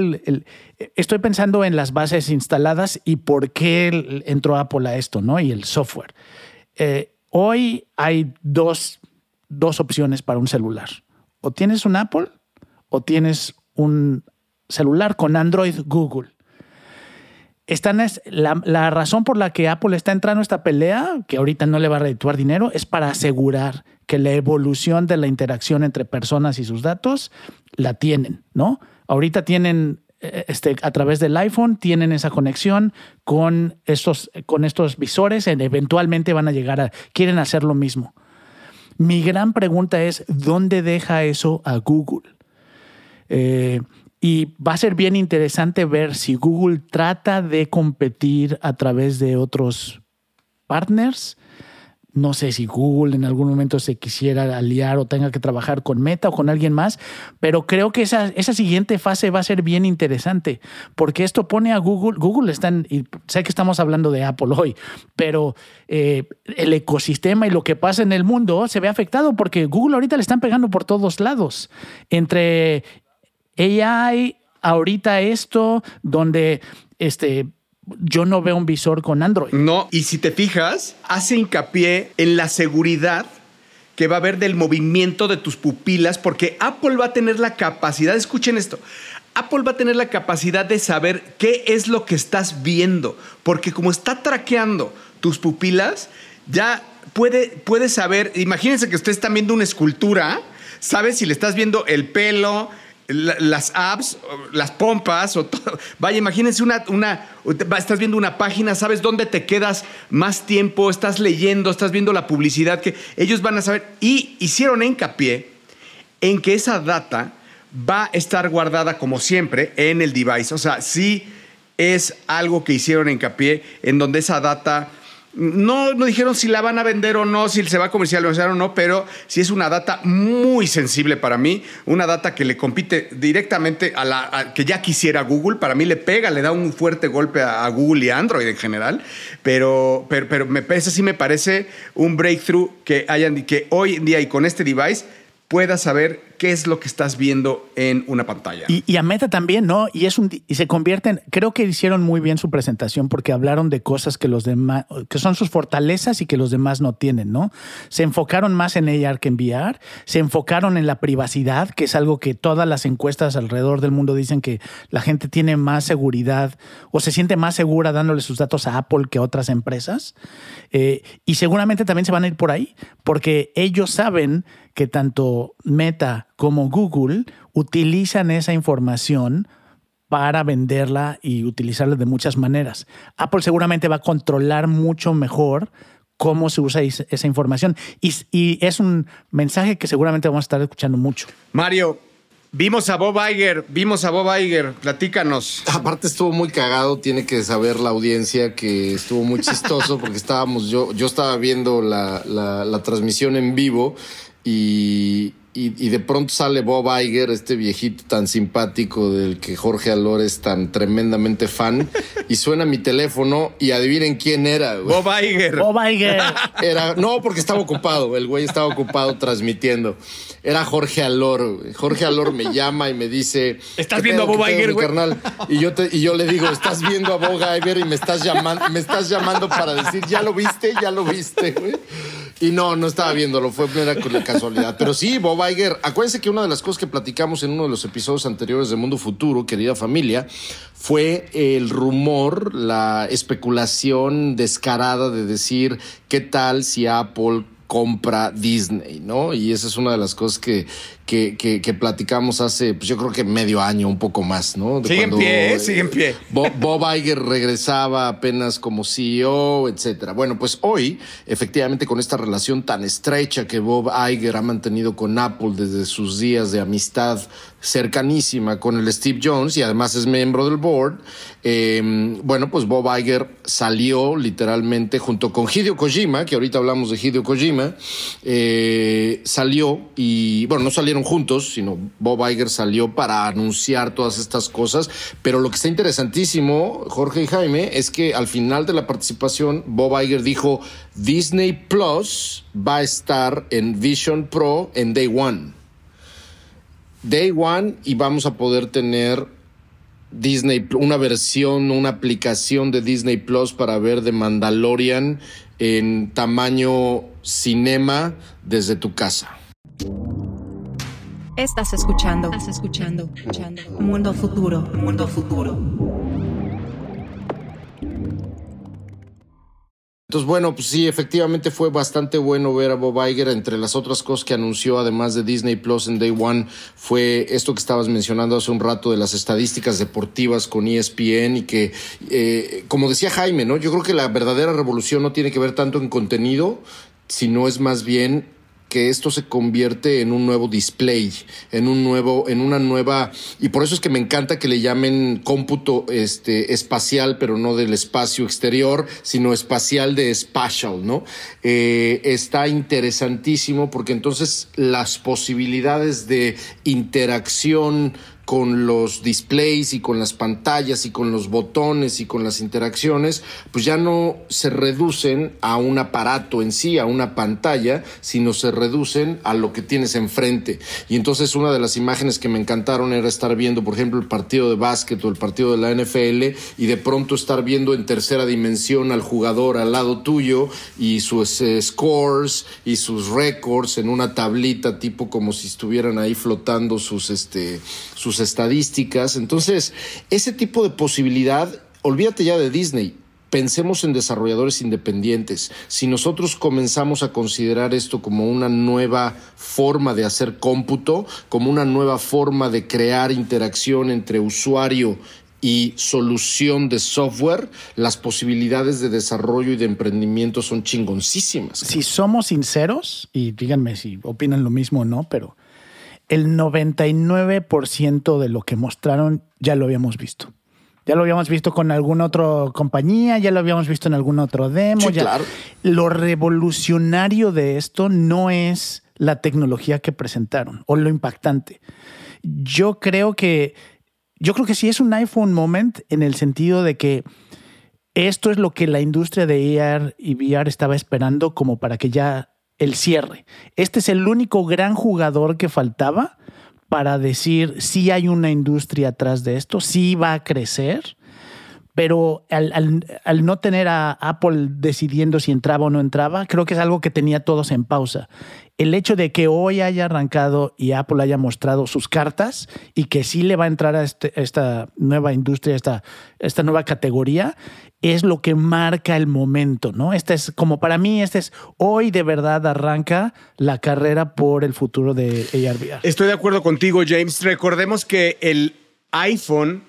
estoy pensando en las bases instaladas y por qué entró Apple a esto, ¿no? Y el software. Eh, hoy hay dos, dos opciones para un celular. O tienes un Apple o tienes un celular con Android Google. Están es, la, la, razón por la que Apple está entrando a esta pelea, que ahorita no le va a redituar dinero, es para asegurar que la evolución de la interacción entre personas y sus datos la tienen, ¿no? Ahorita tienen este, a través del iPhone tienen esa conexión con estos, con estos visores, eventualmente van a llegar a, quieren hacer lo mismo. Mi gran pregunta es, ¿dónde deja eso a Google? Eh, y va a ser bien interesante ver si Google trata de competir a través de otros partners no sé si Google en algún momento se quisiera aliar o tenga que trabajar con Meta o con alguien más, pero creo que esa, esa siguiente fase va a ser bien interesante, porque esto pone a Google, Google está en, y sé que estamos hablando de Apple hoy, pero eh, el ecosistema y lo que pasa en el mundo se ve afectado porque Google ahorita le están pegando por todos lados, entre AI, ahorita esto, donde este yo no veo un visor con Android. No, y si te fijas, hace hincapié en la seguridad que va a haber del movimiento de tus pupilas, porque Apple va a tener la capacidad, escuchen esto, Apple va a tener la capacidad de saber qué es lo que estás viendo, porque como está traqueando tus pupilas, ya puede, puede saber, imagínense que ustedes están viendo una escultura, sabes si le estás viendo el pelo, las apps, las pompas o todo. *laughs* Vaya, imagínense una, una, estás viendo una página, sabes dónde te quedas más tiempo, estás leyendo, estás viendo la publicidad que ellos van a saber. Y hicieron hincapié en que esa data va a estar guardada como siempre en el device. O sea, sí es algo que hicieron hincapié en donde esa data no, no dijeron si la van a vender o no, si se va a comercializar o no, pero sí es una data muy sensible para mí, una data que le compite directamente a la que ya quisiera Google. Para mí le pega, le da un fuerte golpe a, Google y Android en general, pero, pero, pero me parece, sí me parece un breakthrough que hayan que hoy en día y con este device puedas saber qué es lo que estás viendo en una pantalla. Y, a Meta también, ¿no? Y es un y se convierten, creo que hicieron muy bien su presentación porque hablaron de cosas que los demás, que son sus fortalezas y que los demás no tienen, ¿no? Se enfocaron más en AR que en VR, se enfocaron en la privacidad, que es algo que todas las encuestas alrededor del mundo dicen que la gente tiene más seguridad o se siente más segura dándole sus datos a Apple que a otras empresas. Eh, y seguramente también se van a ir por ahí, porque ellos saben que tanto Meta como Google utilizan esa información para venderla y utilizarla de muchas maneras. Apple seguramente va a controlar mucho mejor cómo se usa esa información. Y, y es un mensaje que seguramente vamos a estar escuchando mucho. Mario, vimos a Bob Iger, vimos a Bob Iger, platícanos. Aparte estuvo muy cagado, tiene que saber la audiencia que estuvo muy chistoso porque estábamos, yo, yo estaba viendo la, la- la transmisión en vivo y, y- y de pronto sale Bob Iger, este viejito tan simpático del que Jorge Alor es tan tremendamente fan, *laughs* y suena mi teléfono y adivinen quién era. güey. Bob Iger. Bob Iger. *laughs* Era, no, porque estaba ocupado, el güey estaba ocupado transmitiendo. Era Jorge Alor. güey. Jorge Alor me llama y me dice. ¿Estás "¿Qué viendo a Bob Iger, güey?" carnal? Y yo, te- y yo le digo, estás viendo a Bob Iger y me estás llamando, me estás llamando para decir, ya lo viste, ya lo viste, güey. Y no, no estaba viéndolo, fue mera casualidad. Pero sí, Bob Iger, acuérdense que una de las cosas que platicamos en uno de los episodios anteriores de Mundo Futuro, querida familia, fue el rumor, la especulación descarada de decir qué tal si Apple compra Disney, ¿no? Y esa es una de las cosas que, que, que, que platicamos hace, pues yo creo que medio año, un poco más, ¿no? De Sigue en pie, ¿eh? Sigue en pie. Bob, Bob Iger regresaba apenas como CEO, etcétera. Bueno, pues hoy, efectivamente, con esta relación tan estrecha que Bob Iger ha mantenido con Apple desde sus días de amistad cercanísima con el Steve Jones y además es miembro del board, eh, bueno, pues Bob Iger salió literalmente junto con Hideo Kojima, que ahorita hablamos de Hideo Kojima, eh, salió y, bueno, no juntos, sino Bob Iger salió para anunciar todas estas cosas, pero lo que está interesantísimo, Jorge y Jaime, es que al final de la participación, Bob Iger dijo, Disney Plus va a estar en Vision Pro en Day One. Day One y vamos a poder tener Disney, una versión, una aplicación de Disney Plus para ver The Mandalorian en tamaño cinema desde tu casa. Estás escuchando. Estás escuchando. escuchando. Mundo futuro. Mundo futuro. Entonces, bueno, pues sí, efectivamente fue bastante bueno ver a Bob Iger. Entre las otras cosas que anunció, además de Disney Plus en Day One, fue esto que estabas mencionando hace un rato de las estadísticas deportivas con ESPN y que, eh, como decía Jaime, ¿no? Yo creo que la verdadera revolución no tiene que ver tanto en contenido, sino es más bien que esto se convierte en un nuevo display, en un nuevo, en una nueva, y por eso es que me encanta que le llamen cómputo este, espacial, pero no del espacio exterior, sino espacial de spatial, ¿no? Eh, está interesantísimo porque entonces las posibilidades de interacción con los displays y con las pantallas y con los botones y con las interacciones, pues ya no se reducen a un aparato en sí, a una pantalla, sino se reducen a lo que tienes enfrente. Y entonces una de las imágenes que me encantaron era estar viendo, por ejemplo, el partido de básquet o el partido de la NFL y de pronto estar viendo en tercera dimensión al jugador al lado tuyo y sus eh, scores y sus récords en una tablita tipo como si estuvieran ahí flotando sus este sus estadísticas. Entonces, ese tipo de posibilidad, olvídate ya de Disney. Pensemos en desarrolladores independientes. Si nosotros comenzamos a considerar esto como una nueva forma de hacer cómputo, como una nueva forma de crear interacción entre usuario y solución de software, las posibilidades de desarrollo y de emprendimiento son chingoncísimas. Si somos sinceros, y díganme si opinan lo mismo o no, pero el 99% de lo que mostraron ya lo habíamos visto. Ya lo habíamos visto con alguna otra compañía, ya lo habíamos visto en algún otro demo. Sí, ya. claro. Lo revolucionario de esto no es la tecnología que presentaron o lo impactante. Yo creo que yo creo que sí es un iPhone moment en el sentido de que esto es lo que la industria de AR y VR estaba esperando como para que ya el cierre. Este es el único gran jugador que faltaba para decir si hay una industria atrás de esto, si va a crecer, pero al, no tener a Apple decidiendo si entraba o no entraba, creo que es algo que tenía todos en pausa. El hecho de que hoy haya arrancado y Apple haya mostrado sus cartas y que sí le va a entrar a este, esta nueva industria, esta, esta nueva categoría, es lo que marca el momento, ¿no? Este es como para mí, este es hoy de verdad arranca la carrera por el futuro de ARVR. Estoy de acuerdo contigo, James. Recordemos que el iPhone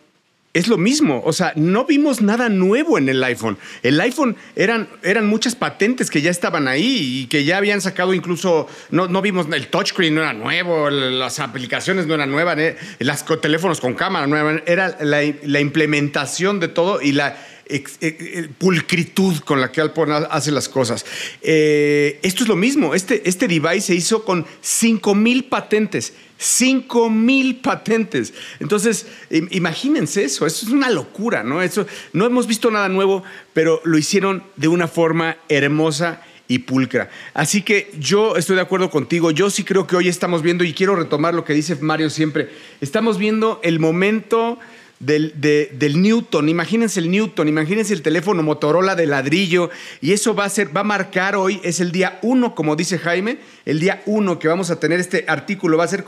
es lo mismo. O sea, no vimos nada nuevo en el iPhone. El iPhone eran, eran muchas patentes que ya estaban ahí y que ya habían sacado incluso, no, no vimos, el touchscreen no era nuevo, las aplicaciones no eran nuevas, eh, los teléfonos con cámara no eran, era la, implementación de todo y la ex, ex, pulcritud con la que Apple hace las cosas. Eh, esto es lo mismo. Este, este device se hizo con 5 mil patentes. 5 mil patentes. Entonces, imagínense eso, eso es una locura, ¿no? Eso, no hemos visto nada nuevo, pero lo hicieron de una forma hermosa y pulcra. Así que yo estoy de acuerdo contigo, yo sí creo que hoy estamos viendo, y quiero retomar lo que dice Mario siempre, estamos viendo el momento del, de, del, Newton. Imagínense el Newton, imagínense el teléfono Motorola de ladrillo. Y eso va a ser, va a marcar hoy, es el día uno, como dice Jaime, el día uno que vamos a tener este artículo, va a ser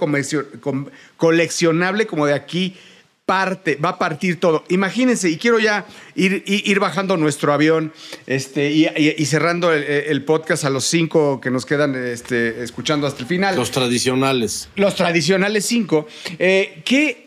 coleccionable como de aquí parte, va a partir todo. Imagínense, y quiero ya ir, ir bajando nuestro avión este, y, y, y cerrando el, el, podcast a los cinco que nos quedan este, escuchando hasta el final. Los tradicionales. Los tradicionales cinco. Eh, ¿Qué?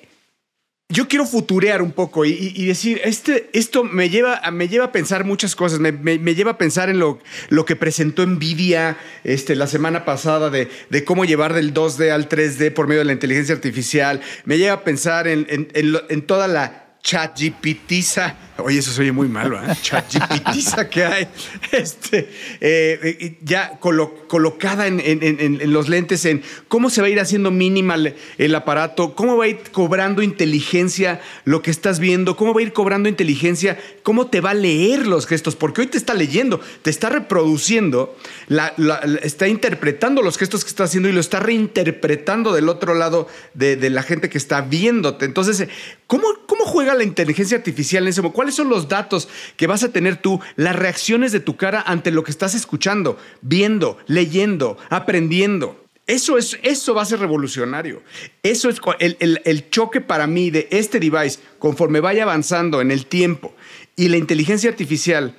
Yo quiero futurear un poco y, decir, este, esto me lleva, me lleva a pensar muchas cosas, me, me, lleva a pensar en lo, lo que presentó Nvidia este, la semana pasada de, de, cómo llevar del 2D al 3D por medio de la inteligencia artificial, me lleva a pensar en, en, en, toda la chatgptiza, oye, eso se oye muy malo, ¿eh? *laughs* chatgptiza que hay, este, eh, ya colo colocada en, en, en, los lentes, en cómo se va a ir haciendo mínima el, aparato, cómo va a ir cobrando inteligencia lo que estás viendo, cómo va a ir cobrando inteligencia, cómo te va a leer los gestos, porque hoy te está leyendo, te está reproduciendo, la, la, la, está interpretando los gestos que está haciendo y lo está reinterpretando del otro lado de, de la gente que está viéndote. Entonces, ¿cómo, cómo juega la inteligencia artificial en ese momento? ¿Cuáles son los datos que vas a tener tú, las reacciones de tu cara ante lo que estás escuchando, viendo, leyendo, aprendiendo? Eso, es, eso va a ser revolucionario. Eso es el, el, el, choque para mí de este device, conforme vaya avanzando en el tiempo y la inteligencia artificial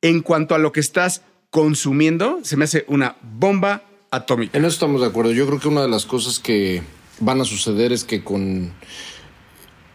en cuanto a lo que estás consumiendo, se me hace una bomba atómica. En eso estamos de acuerdo. Yo creo que una de las cosas que van a suceder es que con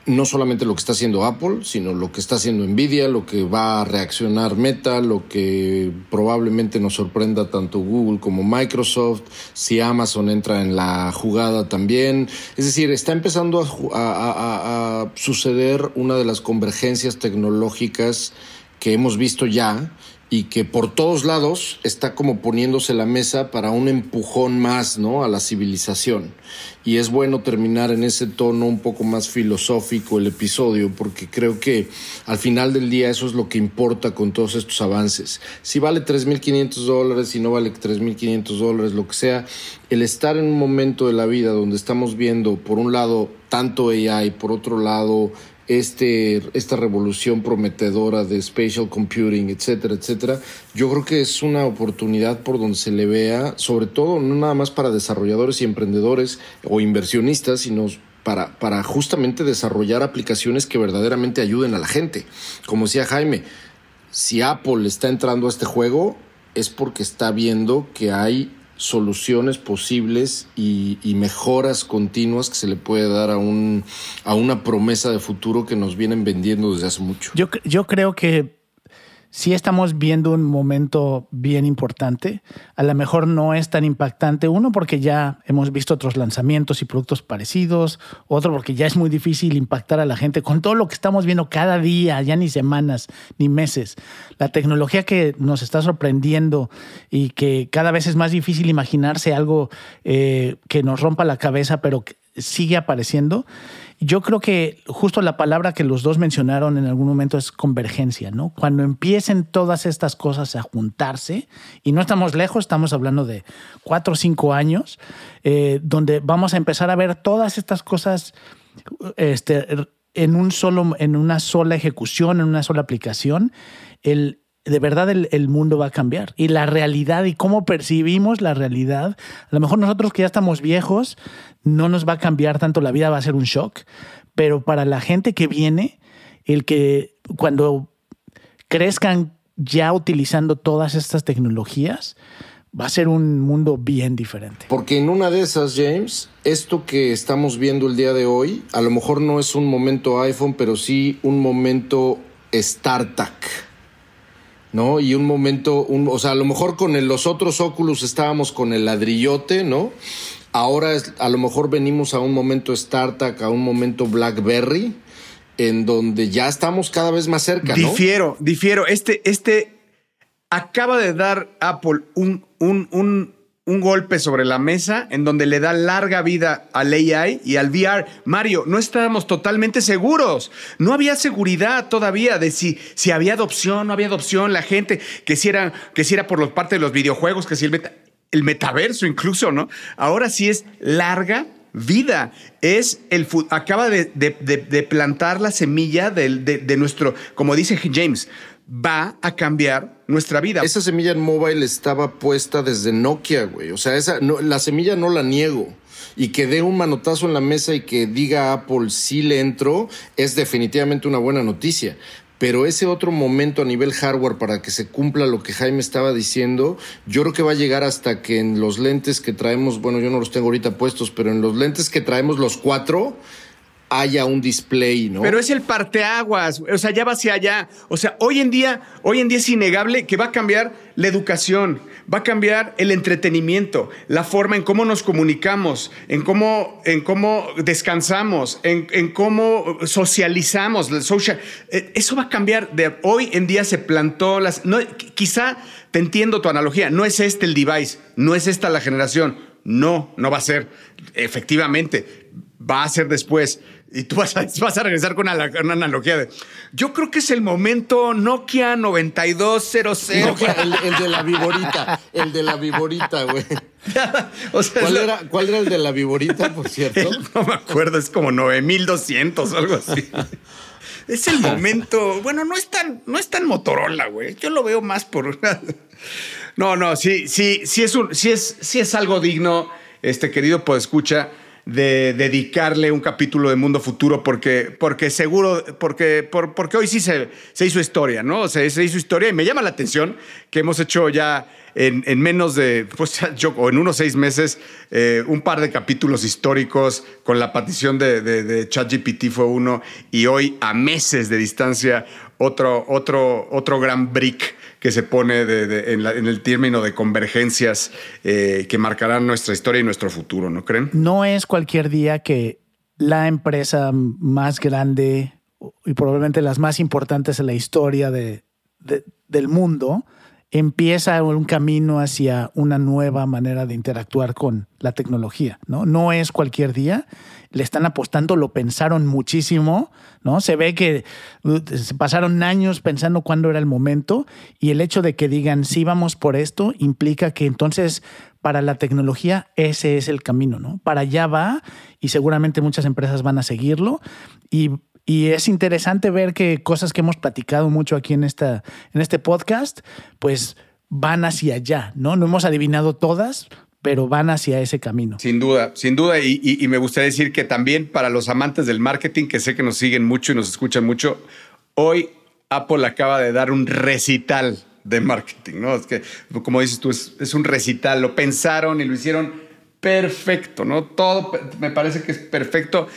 no solamente lo que está haciendo Apple, sino lo que está haciendo Nvidia, lo que va a reaccionar Meta, lo que probablemente nos sorprenda tanto Google como Microsoft, si Amazon entra en la jugada también. Es decir, está empezando a, a, a, suceder una de las convergencias tecnológicas que hemos visto ya y que por todos lados está como poniéndose la mesa para un empujón más, ¿no? A la civilización. Y es bueno terminar en ese tono un poco más filosófico el episodio, porque creo que al final del día eso es lo que importa con todos estos avances. Si vale 3.500 dólares, si no vale 3.500 dólares, lo que sea, el estar en un momento de la vida donde estamos viendo, por un lado, tanto AI, por otro lado, este, esta revolución prometedora de spatial computing, etcétera, etcétera, yo creo que es una oportunidad por donde se le vea, sobre todo no nada más para desarrolladores y emprendedores o inversionistas, sino para, para justamente desarrollar aplicaciones que verdaderamente ayuden a la gente. Como decía Jaime, si Apple está entrando a este juego es porque está viendo que hay soluciones posibles y, mejoras continuas que se le puede dar a, un, a una promesa de futuro que nos vienen vendiendo desde hace mucho. Yo, yo creo que sí estamos viendo un momento bien importante. A lo mejor no es tan impactante, uno porque ya hemos visto otros lanzamientos y productos parecidos, otro porque ya es muy difícil impactar a la gente con todo lo que estamos viendo cada día, ya ni semanas ni meses. La tecnología que nos está sorprendiendo y que cada vez es más difícil imaginarse algo eh, que nos rompa la cabeza, pero sigue apareciendo. Yo creo que justo la palabra que los dos mencionaron en algún momento es convergencia, ¿no? Cuando empiecen todas estas cosas a juntarse, y no estamos lejos, estamos hablando de cuatro o cinco años, eh, donde vamos a empezar a ver todas estas cosas este, en, un solo, en una sola ejecución, en una sola aplicación, el, de verdad el, mundo va a cambiar. Y la realidad y cómo percibimos la realidad, a lo mejor nosotros que ya estamos viejos, no nos va a cambiar tanto la vida, va a ser un shock, pero para la gente que viene, el que cuando crezcan ya utilizando todas estas tecnologías, va a ser un mundo bien diferente. Porque en una de esas, James, esto que estamos viendo el día de hoy, a lo mejor no es un momento iPhone, pero sí un momento StarTAC ¿no? Y un momento, un, o sea, a lo mejor con los otros óculos estábamos con el ladrillote, ¿no? Ahora a lo mejor venimos a un momento StarTAC, a un momento BlackBerry, en donde ya estamos cada vez más cerca, ¿no? Difiero, difiero. Este, este acaba de dar Apple un, un, un un golpe sobre la mesa en donde le da larga vida al AI y al VR. Mario, no estábamos totalmente seguros. No había seguridad todavía de si, si había adopción, no había adopción, la gente, que si era, que si era por parte de los videojuegos, que si el, el metaverso incluso, ¿no? Ahora sí es larga vida. Es el acaba de, plantar la semilla de nuestro, como dice James, va a cambiar nuestra vida. Esa semilla en mobile estaba puesta desde Nokia, güey. O sea, esa, la semilla no la niego. Y que dé un manotazo en la mesa y que diga Apple sí le entró, es definitivamente una buena noticia. Pero ese otro momento a nivel hardware para que se cumpla lo que Jaime estaba diciendo, yo creo que va a llegar hasta que en los lentes que traemos, bueno, yo no los tengo ahorita puestos, pero en los lentes que traemos los cuatro, haya un display, ¿no? Pero es el parteaguas, o sea, ya va hacia allá. O sea, hoy en día, hoy en día es innegable que va a cambiar la educación, va a cambiar el entretenimiento, la forma en cómo nos comunicamos, en cómo, en cómo descansamos, en, cómo socializamos, social. Eh, eso va a cambiar. De hoy en día se plantó las. No, quizá te entiendo tu analogía. No es este el device, no es esta la generación. No, no va a ser. Efectivamente, va a ser después y tú vas a, *laughs* vas a regresar con una, analogía de. Yo creo que es el momento Nokia 9200. el, de la viborita. *laughs* El de la viborita, güey. ¿Cuál, era, ¿Cuál era el de la viborita, por cierto? *laughs* no me acuerdo, es como 9200 o algo así. es el momento. Bueno, no es tan, no es tan Motorola, güey. Yo lo veo más por. no, no, sí, sí, sí es un, sí es, sí es algo digno, este querido escucha de dedicarle un capítulo de Mundo Futuro porque, porque seguro, porque, porque hoy sí se, se hizo historia, ¿no? O sea, se hizo historia y me llama la atención que hemos hecho ya en, menos de, pues yo, o en unos seis meses, eh, un par de capítulos históricos con la partición de, ChatGPT fue uno y hoy a meses de distancia otro, otro, otro gran brick que se pone en, el término de convergencias eh, que marcarán nuestra historia y nuestro futuro, ¿no creen? No es cualquier día que la empresa más grande y probablemente las más importantes en la historia de, del mundo, empieza un camino hacia una nueva manera de interactuar con la tecnología, ¿no? No es cualquier día, le están apostando, lo pensaron muchísimo, ¿no? Se ve que uh, se pasaron años pensando cuándo era el momento y el hecho de que digan sí vamos por esto implica que entonces para la tecnología ese es el camino, ¿no? Para allá va y seguramente muchas empresas van a seguirlo y y es interesante ver que cosas que hemos platicado mucho aquí en, esta, en este podcast, pues van hacia allá, ¿no? No hemos adivinado todas, pero van hacia ese camino. Sin duda, sin duda. Y, me gustaría decir que también para los amantes del marketing, que sé que nos siguen mucho y nos escuchan mucho, hoy Apple acaba de dar un recital de marketing, ¿no? Es que, como dices tú, es, es un recital, lo pensaron y lo hicieron perfecto, ¿no? Todo me parece que es perfecto.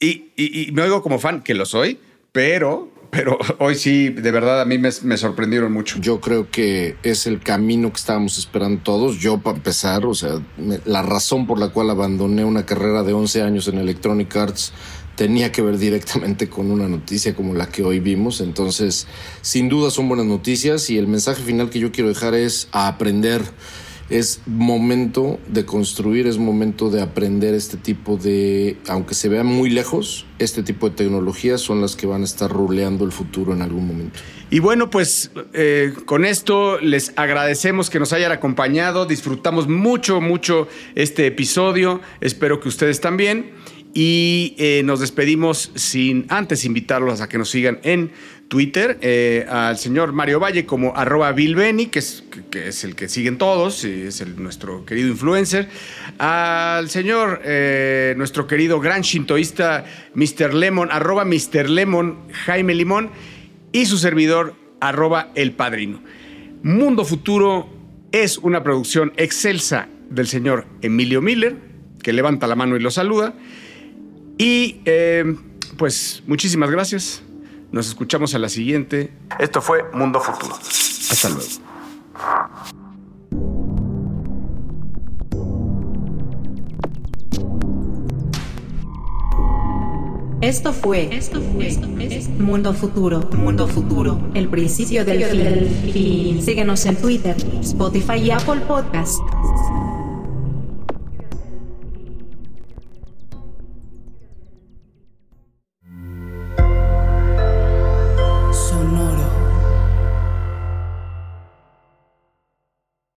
Y, me oigo como fan, que lo soy, pero, pero *laughs* hoy sí, de verdad, a mí me, sorprendieron mucho. Yo creo que es el camino que estábamos esperando todos. Yo, para empezar, o sea, la razón por la cual abandoné una carrera de 11 años en Electronic Arts tenía que ver directamente con una noticia como la que hoy vimos. Entonces, sin duda son buenas noticias y el mensaje final que yo quiero dejar es aprender es momento de construir, es momento de aprender este tipo de, aunque se vea muy lejos, este tipo de tecnologías son las que van a estar ruleando el futuro en algún momento. Y bueno, pues eh, con esto les agradecemos que nos hayan acompañado, disfrutamos mucho, mucho este episodio, espero que ustedes también. Y eh, nos despedimos sin antes invitarlos a que nos sigan en Twitter, eh, al señor Mario Valle como arroba Bill que es, que es el que siguen todos, es nuestro querido influencer. Al señor, eh, nuestro querido gran shintoísta Mr. Lemon, arroba Mr. Lemon, Jaime Limón. Y su servidor, arroba El Padrino. Mundo Futuro es una producción excelsa del señor Emilio Miller, que levanta la mano y lo saluda. Y eh, pues muchísimas gracias. Nos escuchamos a la siguiente. Esto fue Mundo Futuro. Hasta luego. Esto fue, esto fue, Mundo Futuro, Mundo Futuro, el principio del fin. Síguenos en Twitter, Spotify y Apple Podcasts.